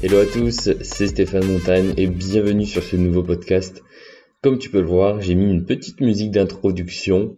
Hello à tous, c'est Stéphane Montagne et bienvenue sur ce nouveau podcast. Comme tu peux le voir, j'ai mis une petite musique d'introduction.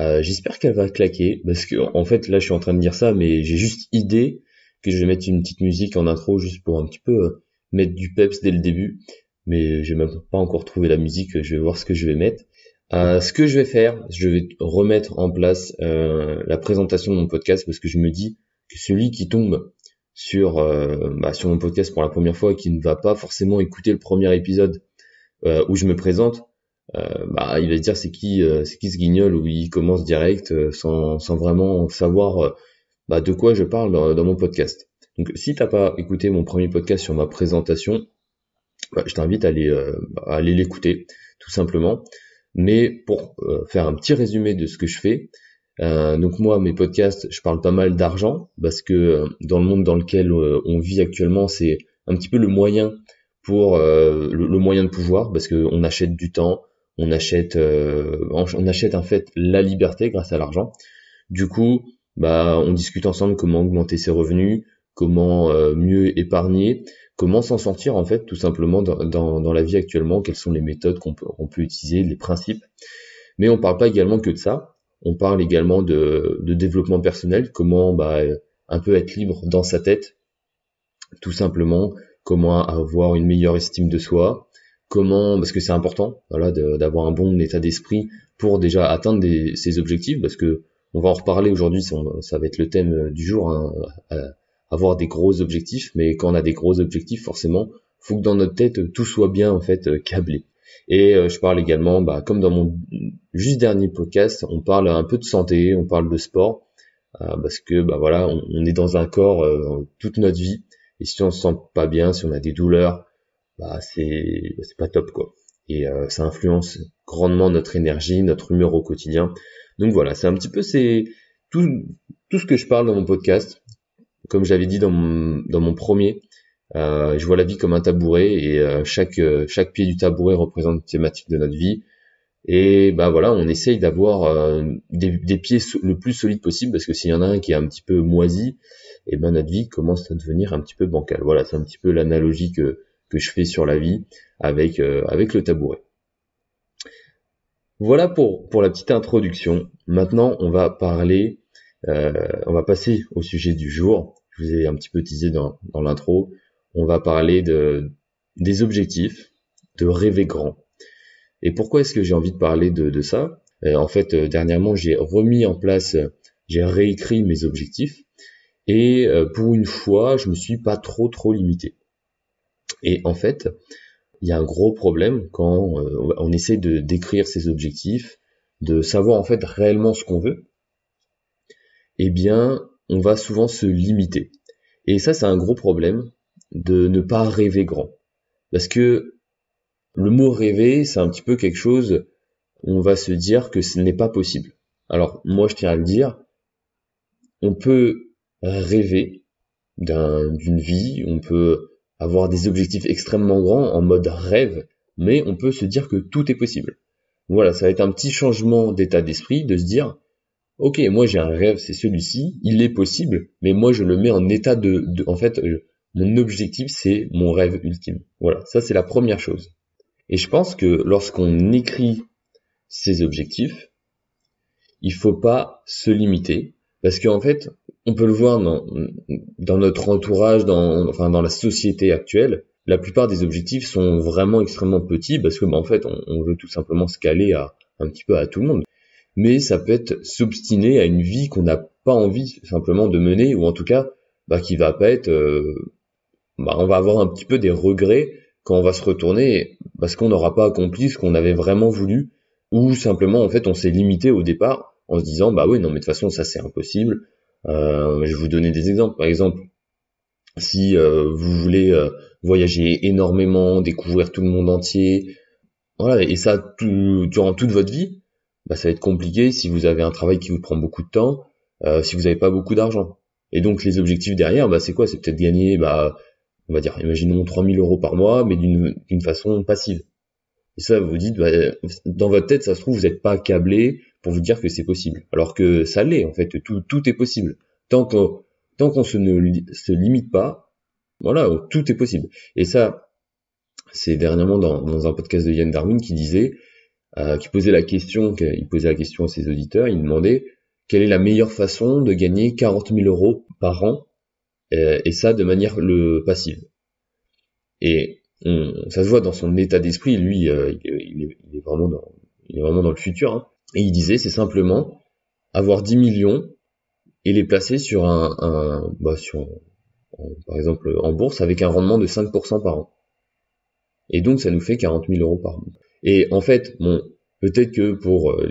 Euh, J'espère qu'elle va claquer parce que en fait là je suis en train de dire ça mais j'ai juste idée que je vais mettre une petite musique en intro juste pour un petit peu euh, mettre du peps dès le début. Mais j'ai même pas encore trouvé la musique, je vais voir ce que je vais mettre. Euh, ce que je vais faire, je vais remettre en place euh, la présentation de mon podcast parce que je me dis que celui qui tombe sur euh, bah, sur mon podcast pour la première fois et qui ne va pas forcément écouter le premier épisode euh, où je me présente, euh, bah, il va se dire c'est qui c'est qui ce guignol où il commence direct sans, sans vraiment savoir bah, de quoi je parle dans, mon podcast. Donc si t'as pas écouté mon premier podcast sur ma présentation, bah, je t'invite à aller l'écouter tout simplement. Mais pour euh, faire un petit résumé de ce que je fais, euh, donc moi, mes podcasts, je parle pas mal d'argent parce que euh, dans le monde dans lequel on vit actuellement, c'est un petit peu le moyen pour le, moyen de pouvoir parce que on achète du temps, on achète, on achète en fait la liberté grâce à l'argent. Du coup, bah, on discute ensemble comment augmenter ses revenus, comment mieux épargner, comment s'en sortir en fait tout simplement dans, la vie actuellement, quelles sont les méthodes qu'on peut, peut utiliser, les principes. Mais on parle pas également que de ça, on parle également de, développement personnel, comment bah, un peu être libre dans sa tête, tout simplement, comment avoir une meilleure estime de soi, comment, parce que c'est important, voilà, d'avoir un bon état d'esprit pour déjà atteindre ses objectifs, parce que on va en reparler aujourd'hui, ça, va être le thème du jour, hein, avoir des gros objectifs, mais quand on a des gros objectifs, forcément, faut que dans notre tête tout soit bien en fait euh, câblé. Et euh, je parle également, bah, comme dans mon juste dernier podcast, on parle un peu de santé, on parle de sport, euh, parce que bah voilà, on, est dans un corps toute notre vie, et si on se sent pas bien, si on a des douleurs, bah c'est c'est pas top quoi. Et ça influence grandement notre énergie, notre humeur au quotidien. Donc voilà, c'est un petit peu c'est tout tout ce que je parle dans mon podcast comme j'avais dit dans mon, dans mon premier, euh, je vois la vie comme un tabouret et euh, chaque euh, chaque pied du tabouret représente une thématique de notre vie. Et bah voilà, on essaye d'avoir des, des, pieds le plus solides possible parce que s'il y en a un qui est un petit peu moisi, et eh ben notre vie commence à devenir un petit peu bancale. Voilà, c'est un petit peu l'analogie que que je fais sur la vie avec avec le tabouret. Voilà pour pour la petite introduction. Maintenant, on va parler, on va passer au sujet du jour je vous ai un petit peu teasé dans, dans l'intro, on va parler de, des objectifs, de rêver grand. Et pourquoi est-ce que j'ai envie de parler de, de ça? Euh, En fait, euh, dernièrement, j'ai remis en place, j'ai réécrit mes objectifs, et euh, pour une fois, je me suis pas trop trop limité. Et en fait, il y a un gros problème quand on essaie de décrire ses objectifs, de savoir en fait réellement ce qu'on veut. Eh bien, on va souvent se limiter. Et ça, c'est un gros problème de ne pas rêver grand. Parce que le mot rêver, c'est un petit peu quelque chose, on va se dire que ce n'est pas possible. Alors, moi, je tiens à le dire, on peut rêver d'une vie, on peut avoir des objectifs extrêmement grands en mode rêve, mais on peut se dire que tout est possible. Voilà, ça va être un petit changement d'état d'esprit de se dire, ok, moi j'ai un rêve, c'est celui-ci, il est possible, mais moi je le mets en état de, en fait, mon objectif c'est mon rêve ultime. Voilà, ça c'est la première chose. Et je pense que lorsqu'on écrit ses objectifs, il faut pas se limiter, parce qu'en fait, on peut le voir dans, notre entourage, dans, la société actuelle, la plupart des objectifs sont vraiment extrêmement petits, parce que bah, en fait, on, on veut tout simplement se caler à un petit peu à tout le monde mais ça peut être s'obstiner à une vie qu'on n'a pas envie simplement de mener, ou en tout cas, bah, qui va pas être, euh, bah, on va avoir un petit peu des regrets quand on va se retourner parce qu'on n'aura pas accompli ce qu'on avait vraiment voulu, ou simplement en fait on s'est limité au départ en se disant bah oui non mais de toute façon ça c'est impossible. Euh, je vais vous donner des exemples. Par exemple, si euh, vous voulez voyager énormément, découvrir tout le monde entier, voilà, et ça tout, durant toute votre vie, bah, ça va être compliqué si vous avez un travail qui vous prend beaucoup de temps, euh, si vous n'avez pas beaucoup d'argent. Et donc les objectifs derrière, bah, c'est quoi? C'est peut-être gagner, bah, on va dire, imaginons 3000 euros par mois, mais d'une façon passive. Et ça, vous dites, bah, dans votre tête, ça se trouve, vous n'êtes pas câblé pour vous dire que c'est possible. Alors que ça l'est, en fait, tout, est possible. Tant qu'on se ne se limite pas, Voilà, tout est possible. Et ça, c'est dernièrement dans, un podcast de Yann Darwin qui disait, euh, qui posait la question, il posait la question à ses auditeurs, il demandait quelle est la meilleure façon de gagner 40 000 euros par an, et ça de manière le passive. Et ça se voit dans son état d'esprit, lui, euh, il, est, vraiment dans, il est vraiment dans le futur. Hein. Et il disait, c'est simplement avoir 10 millions et les placer sur un, un bah sur, par exemple en bourse avec un rendement de 5% par an. Et donc ça nous fait 40 000 euros par mois. Et en fait, bon, peut-être que pour euh,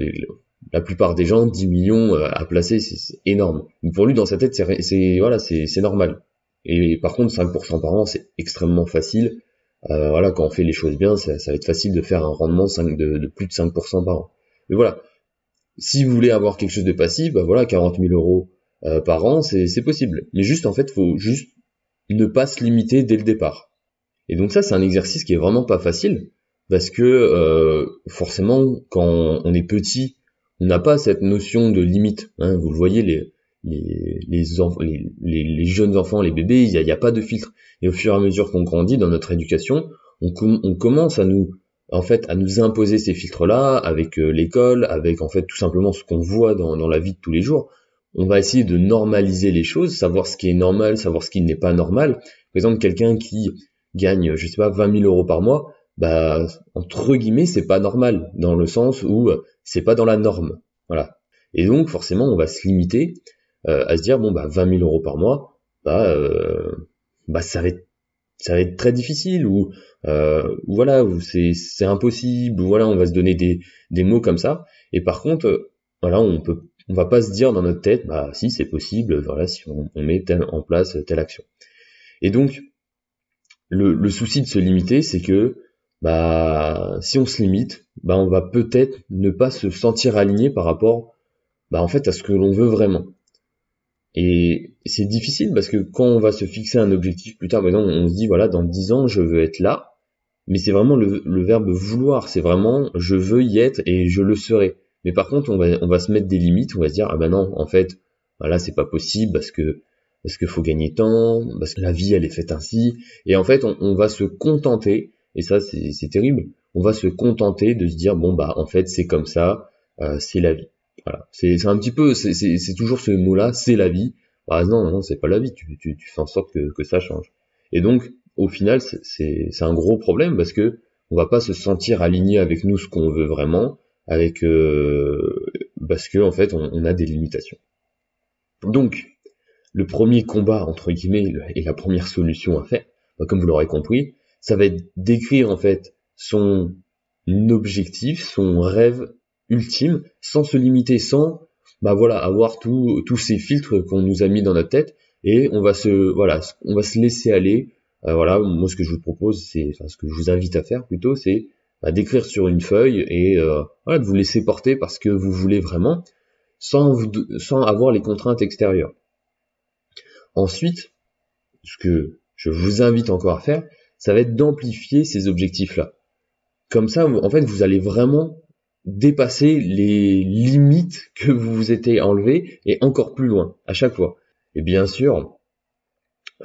la plupart des gens, 10 millions euh, à placer, c'est énorme. Mais pour lui, dans sa tête, c'est voilà, c'est normal. Et par contre, 5% par an, c'est extrêmement facile. Euh, voilà, quand on fait les choses bien, ça, va être facile de faire un rendement de, plus de 5% par an. Mais voilà, si vous voulez avoir quelque chose de passif, bah voilà, 40 000 euros euh, par an, c'est possible. Mais juste, en fait, faut juste ne pas se limiter dès le départ. Et donc ça, c'est un exercice qui est vraiment pas facile, parce que forcément, quand on est petit, n'a pas cette notion de limite. Hein. Vous le voyez, les, jeunes enfants, les bébés, il n'y a, pas de filtre. Et au fur et à mesure qu'on grandit dans notre éducation, on, commence à nous, imposer ces filtres-là avec euh, l'école, avec en fait tout simplement ce qu'on voit dans, dans la vie de tous les jours. On va essayer de normaliser les choses, savoir ce qui est normal, savoir ce qui n'est pas normal. Par exemple, quelqu'un qui gagne, je sais pas, 20 000 euros par mois, bah entre guillemets, c'est pas normal dans le sens où euh, c'est pas dans la norme. Voilà. Et donc forcément, on va se limiter euh, à se dire bon bah 20 000 euros par mois, bah euh, bah ça va être ça va être très difficile ou euh, voilà c'est c'est impossible ou voilà on va se donner des des mots comme ça et par contre voilà on peut on va pas se dire dans notre tête bah si c'est possible voilà si on, met en place telle action et donc le, le souci de se limiter c'est que bah si on se limite bah on va peut-être ne pas se sentir aligné par rapport bah en fait à ce que l'on veut vraiment et c'est difficile parce que quand on va se fixer un objectif plus tard, exemple, on se dit voilà, dans 10 ans, je veux être là. Mais c'est vraiment le, verbe vouloir, c'est vraiment je veux y être et je le serai. Mais par contre, on va, on va se mettre des limites, on va se dire ah ben non, en fait, voilà, c'est pas possible parce que parce qu'il faut gagner temps, parce que la vie elle est faite ainsi. Et en fait, on, va se contenter, et ça c'est terrible, on va se contenter de se dire bon bah en fait c'est comme ça, euh, c'est la vie. Voilà. C'est un petit peu, c'est toujours ce mot-là, c'est la vie. Bah non, non, c'est pas la vie. Tu, tu, tu, fais en sorte que, que ça change. Et donc, au final, c'est un gros problème parce que on va pas se sentir aligné avec nous ce qu'on veut vraiment, avec euh, parce que en fait, on, on, a des limitations. Donc, le premier combat entre guillemets et la première solution à faire, bah, comme vous l'aurez compris, ça va être d'écrire en fait son objectif, son rêve ultime, sans se limiter, sans bah voilà avoir tous tous ces filtres qu'on nous a mis dans notre tête. Et on va se voilà on va se laisser aller. Euh, voilà moi ce que je vous propose c'est enfin, ce que je vous invite à faire plutôt c'est bah, d'écrire sur une feuille et euh, de vous laisser porter parce que vous voulez vraiment sans sans avoir les contraintes extérieures. Ensuite ce que je vous invite encore à faire ça va être d'amplifier ces objectifs là comme ça en fait vous allez vraiment dépasser les limites que vous vous étiez enlevées et encore plus loin à chaque fois. Et bien sûr,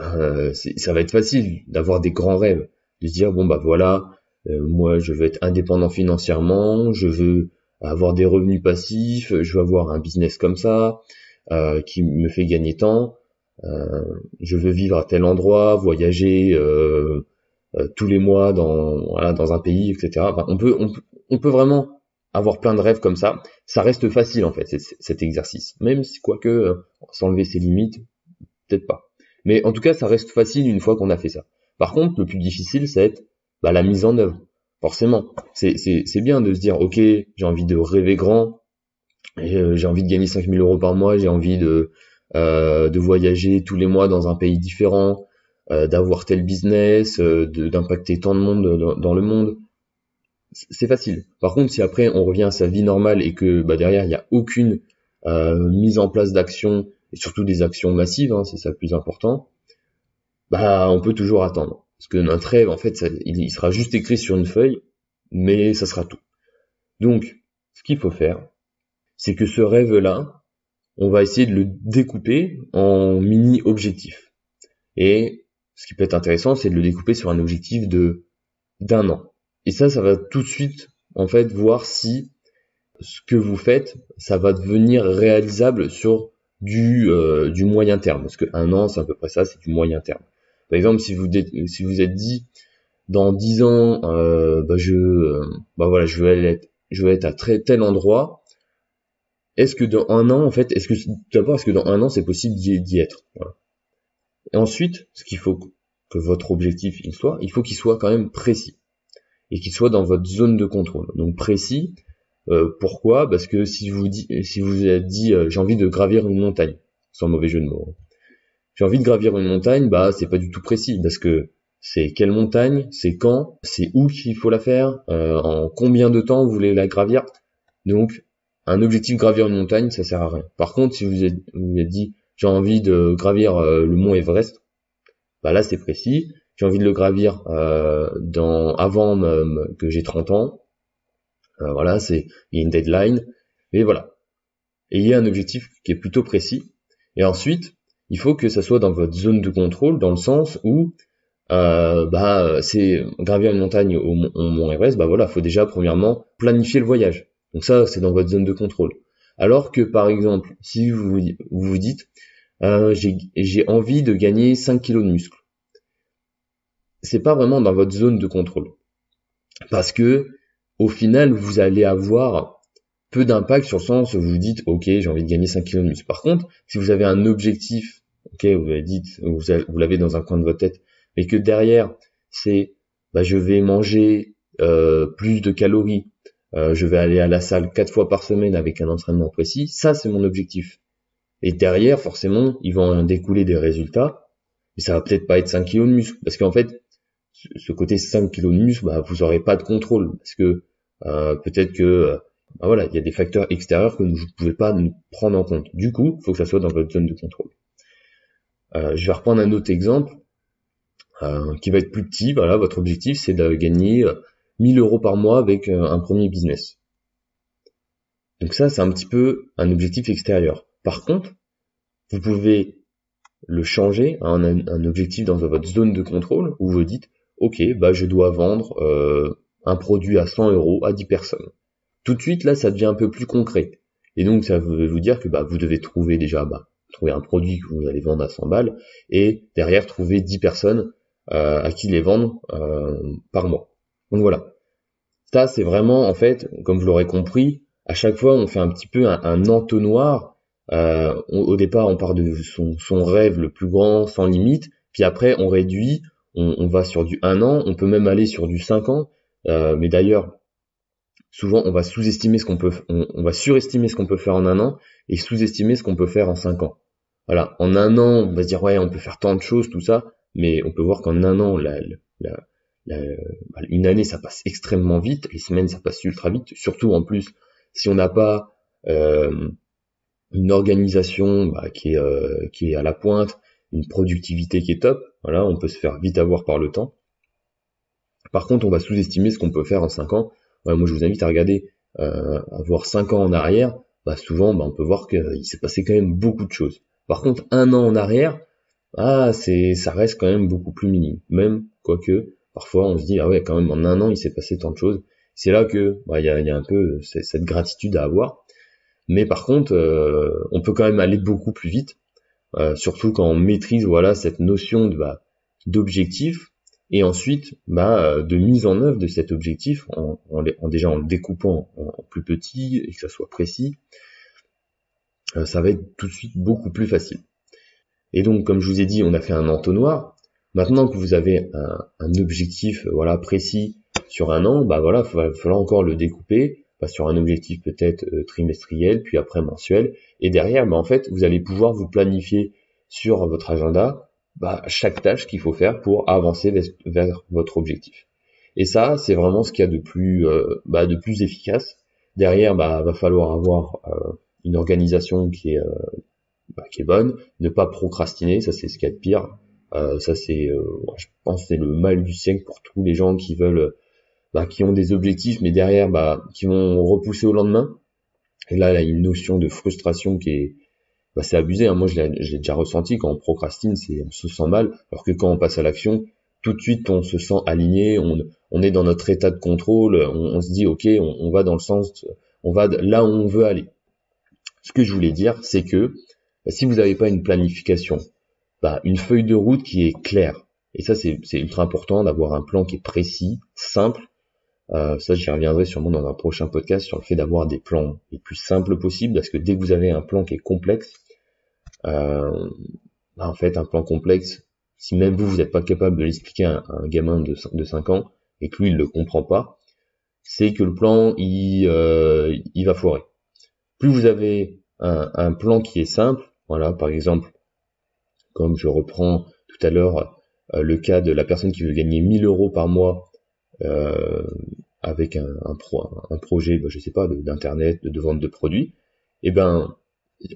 euh, ça va être facile d'avoir des grands rêves, de se dire bon bah voilà, euh, moi je veux être indépendant financièrement, je veux avoir des revenus passifs, je veux avoir un business comme ça euh, qui me fait gagner tant, je veux vivre à tel endroit, voyager tous les mois dans dans un pays, etc. on peut on, peut vraiment avoir plein de rêves comme ça, ça reste facile en fait cet exercice. Même si quoique euh, s'enlever ses limites, peut-être pas. Mais en tout cas, ça reste facile une fois qu'on a fait ça. Par contre, le plus difficile, c'est bah, la mise en œuvre. Forcément, c'est bien de se dire, ok, j'ai envie de rêver grand, euh, j'ai envie de gagner 5000 euros par mois, j'ai envie de, euh, de voyager tous les mois dans un pays différent, d'avoir tel business, d'impacter tant de monde dans le monde c'est facile. Par contre, si après on revient à sa vie normale et que bah, derrière il n'y a aucune euh, mise en place d'action et surtout des actions massives, hein, c'est ça le plus important, bah on peut toujours attendre. Parce que notre rêve, en fait, il, sera juste écrit sur une feuille, mais ça sera tout. Donc, ce qu'il faut faire, c'est que ce rêve-là, on va essayer de le découper en mini-objectifs. Et ce qui peut être intéressant, c'est de le découper sur un objectif de d'un an. Et ça, ça va tout de suite, en fait, voir si ce que vous faites, ça va devenir réalisable sur du, euh, du moyen terme. Parce qu'un an, c'est à peu près ça, c'est du moyen terme. Par exemple, si vous si vous êtes dit dans dix ans, euh, bah je, euh, bah voilà, je vais être, je vais être à très tel endroit. Est-ce que dans un an, en fait, est-ce que d'abord, est-ce que dans un an, c'est possible d'y être? Voilà. Et ensuite, ce qu'il faut que votre objectif il soit, il faut qu'il soit quand même précis et qu'il soit dans votre zone de contrôle. Donc précis, euh, pourquoi? Parce que si vous dit, si vous avez dit euh, j'ai envie de gravir une montagne, sans mauvais jeu de mots, hein. j'ai envie de gravir une montagne, bah c'est pas du tout précis parce que c'est quelle montagne, c'est quand, c'est où qu'il faut la faire, euh, en combien de temps vous voulez la gravir? Donc un objectif gravir une montagne, ça sert à rien. Par contre, si vous êtes, vous êtes dit j'ai envie de gravir le mont Everest, bah là c'est précis. J'ai envie de le gravir dans avant que j'ai 30 ans, euh, voilà, c'est une deadline, et voilà. Et il y a un objectif qui est plutôt précis. Et ensuite, il faut que ça soit dans votre zone de contrôle, dans le sens où euh, bah c'est gravir une montagne au, Mont Everest, bah voilà, faut déjà premièrement planifier le voyage. Donc ça, c'est dans votre zone de contrôle. Alors que par exemple, si vous vous, dites euh, j'ai envie de gagner 5 kilos de muscle, c'est pas vraiment dans votre zone de contrôle. Parce que au final, vous allez avoir peu d'impact sur le sens où vous dites, ok, j'ai envie de gagner 5 kg de muscle. Par contre, si vous avez un objectif, ok, vous l'avez vous l'avez dans un coin de votre tête, mais que derrière, c'est, bah, je vais manger euh, plus de calories, euh, je vais aller à la salle quatre fois par semaine avec un entraînement précis, ça c'est mon objectif. Et derrière, forcément, ils vont en découler des résultats, mais ça va peut-être pas être 5 kg de muscle, parce qu'en fait, ce côté 5 kg de muscle, bah, vous aurez pas de contrôle parce que euh, peut-être que euh, bah, voilà, il y a des facteurs extérieurs que vous ne pouvez pas prendre en compte. Du coup, il faut que ça soit dans votre zone de contrôle. Je vais reprendre un autre exemple qui va être plus petit. Voilà, votre objectif c'est de gagner 1000 euros par mois avec un premier business. Donc ça, c'est un petit peu un objectif extérieur. Par contre, vous pouvez le changer à un, un, objectif dans votre zone de contrôle où vous dites ok, bah je dois vendre euh, un produit à 100 euros à 10 personnes. Tout de suite, là, ça devient un peu plus concret. Et donc, ça veut vous dire que bah, vous devez trouver déjà, bah, trouver un produit que vous allez vendre à 100 balles, et derrière, trouver 10 personnes euh, à qui les vendre euh, par mois. Donc voilà. Ça, c'est vraiment, en fait, comme vous l'aurez compris, à chaque fois, on fait un petit peu un, entonnoir. au départ, on part de son, rêve le plus grand, sans limite, puis après, on réduit, on, va sur du 1 an, on peut même aller sur du 5 ans, euh, mais d'ailleurs, souvent on va sous-estimer ce qu'on peut, on, va surestimer ce qu'on peut faire en un an et sous-estimer ce qu'on peut faire en 5 ans. Voilà, en un an, on va se dire ouais, on peut faire tant de choses, tout ça, mais on peut voir qu'en un an, la, une année ça passe extrêmement vite, les semaines ça passe ultra vite, surtout en plus si on n'a pas euh, une organisation bah, qui, est, euh, qui est à la pointe, une productivité qui est top, voilà, on peut se faire vite avoir par le temps. Par contre, on va sous-estimer ce qu'on peut faire en 5 ans. moi, je vous invite à regarder, euh, à voir 5 ans en arrière. Bah, souvent, bah, on peut voir qu'il s'est passé quand même beaucoup de choses. Par contre, un an en arrière, ah, c'est, ça reste quand même beaucoup plus minime. Même, quoique, parfois, on se dit, ah ouais, quand même, en un an, il s'est passé tant de choses. C'est là que, bah, il y, a, y, un peu cette gratitude à avoir. Mais par contre, euh, on peut quand même aller beaucoup plus vite. Euh, surtout quand on maîtrise voilà cette notion de bah, d'objectif et ensuite bah, de mise en œuvre de cet objectif en, en, déjà en le découpant en, plus petit et que ça soit précis, euh, ça va être tout de suite beaucoup plus facile. Et donc comme je vous ai dit, on a fait un entonnoir. Maintenant que vous avez un, un objectif voilà précis sur un an, bah voilà, il va falloir encore le découper sur un objectif peut-être euh, trimestriel, puis après mensuel. Et derrière, bah, en fait, vous allez pouvoir vous planifier sur votre agenda bah, chaque tâche qu'il faut faire pour avancer vers, votre objectif. Et ça, c'est vraiment ce qu'il y a de plus, euh, bah, de plus efficace. Derrière, bah, va falloir avoir euh, une organisation qui est, bah, qui est bonne, ne pas procrastiner, ça c'est ce qu'il y a de pire. Ça c'est, je pense, c'est le mal du siècle pour tous les gens qui veulent bah, qui ont des objectifs, mais derrière, bah, qui vont repousser au lendemain. Et là, il y a une notion de frustration qui est, bah, c'est abusé. Hein. Moi, je l'ai déjà ressenti quand on procrastine, c'est on se sent mal, alors que quand on passe à l'action, tout de suite on se sent aligné, on, on est dans notre état de contrôle, on, se dit ok, on, va dans le sens, on va là où on veut aller. Ce que je voulais dire, c'est que bah, si vous n'avez pas une planification, bah, une feuille de route qui est claire, et ça c'est ultra important d'avoir un plan qui est précis, simple. Euh, ça j'y reviendrai sûrement dans un prochain podcast sur le fait d'avoir des plans les plus simples possibles, parce que dès que vous avez un plan qui est complexe, euh, bah, en fait un plan complexe, si même vous, vous n'êtes pas capable de l'expliquer à, un gamin de, de 5 ans, et que lui, il ne le comprend pas, c'est que le plan, il, euh, il va foirer. Plus vous avez un, plan qui est simple, voilà, par exemple, comme je reprends tout à l'heure euh, le cas de la personne qui veut gagner 1000 euros par mois euh, avec un, un, projet, bah, je sais pas, d'internet, de, vente de produits, et eh ben,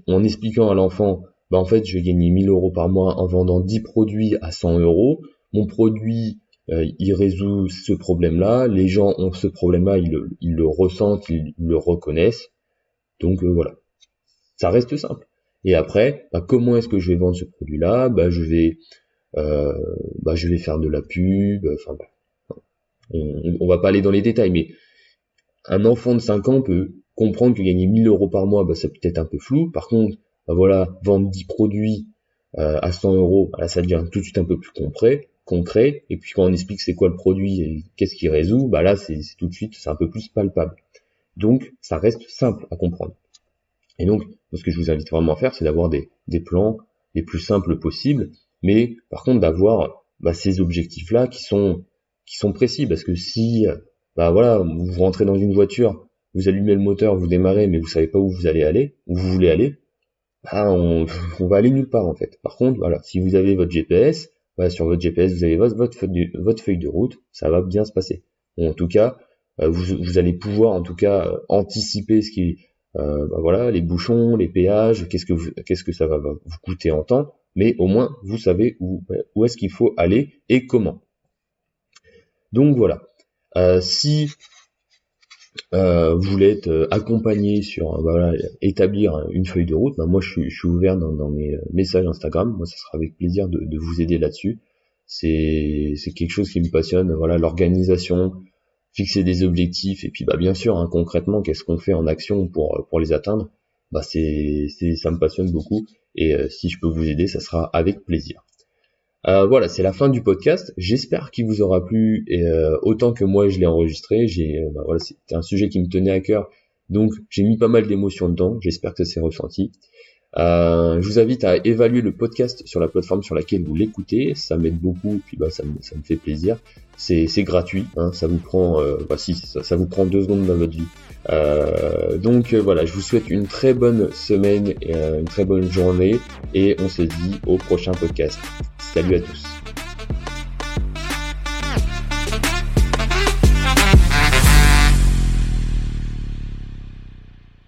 en expliquant à l'enfant bah en fait je vais gagner 1000 euros par mois en vendant 10 produits à 100 euros. Mon produit, euh, il résout ce problème-là. Les gens ont ce problème-là, ils le ressentent, ils, le reconnaissent. Donc euh, voilà, ça reste simple. Et après, bah, comment est-ce que je vais vendre ce produit-là? Bah je vais, euh, bah, je vais faire de la pub. Enfin, on, on, va pas aller dans les détails, mais un enfant de 5 ans peut comprendre que gagner 1000 euros par mois, bah, ça peut être un peu flou. Par contre, bah voilà, vendre 10 produits euh, à 100 euros, là ça devient tout de suite un peu plus concret, concret. Et puis quand on explique c'est quoi le produit et qu'est-ce qu'il résout, bah là c'est tout de suite c'est un peu plus palpable. Donc ça reste simple à comprendre. Et donc ce que je vous invite vraiment à faire, c'est d'avoir des, des plans les plus simples possibles, mais par contre d'avoir bah, ces objectifs là qui sont qui sont précis, parce que si bah voilà vous rentrez dans une voiture, vous allumez le moteur, vous démarrez, mais vous savez pas où vous allez aller, où vous voulez aller, ah, on, va aller nulle part en fait. Par contre, voilà, si vous avez votre GPS, sur votre GPS, vous avez votre, votre, feuille de route, ça va bien se passer. en tout cas, euh, vous, allez pouvoir en tout cas euh, anticiper ce qui, euh, bah, voilà, les bouchons, les péages, qu'est-ce que qu'est-ce que ça va vous coûter en temps, mais au moins vous savez où, où est-ce qu'il faut aller et comment. Donc voilà. si euh, vous voulez être euh, accompagné sur euh, voilà, établir une feuille de route, ben moi je suis, ouvert dans, dans, mes messages Instagram, moi ça sera avec plaisir de, de vous aider là-dessus. C'est quelque chose qui me passionne, voilà l'organisation, fixer des objectifs et puis bah bien sûr hein, concrètement qu'est-ce qu'on fait en action pour pour les atteindre, bah c'est ça me passionne beaucoup et si je peux vous aider, ça sera avec plaisir. Euh, voilà, c'est la fin du podcast. J'espère qu'il vous aura plu euh, autant que moi je l'ai enregistré. J'ai, euh, bah, voilà, c'était un sujet qui me tenait à cœur, donc j'ai mis pas mal d'émotions dedans. J'espère que ça s'est ressenti. Je vous invite à évaluer le podcast sur la plateforme sur laquelle vous l'écoutez. Ça m'aide beaucoup, puis bah ça me, ça me fait plaisir. C'est, gratuit, hein, ça vous prend, bah si, ça, vous prend deux secondes dans votre vie. donc voilà, je vous souhaite une très bonne semaine, et, une très bonne journée, et on se dit au prochain podcast. Salut à tous.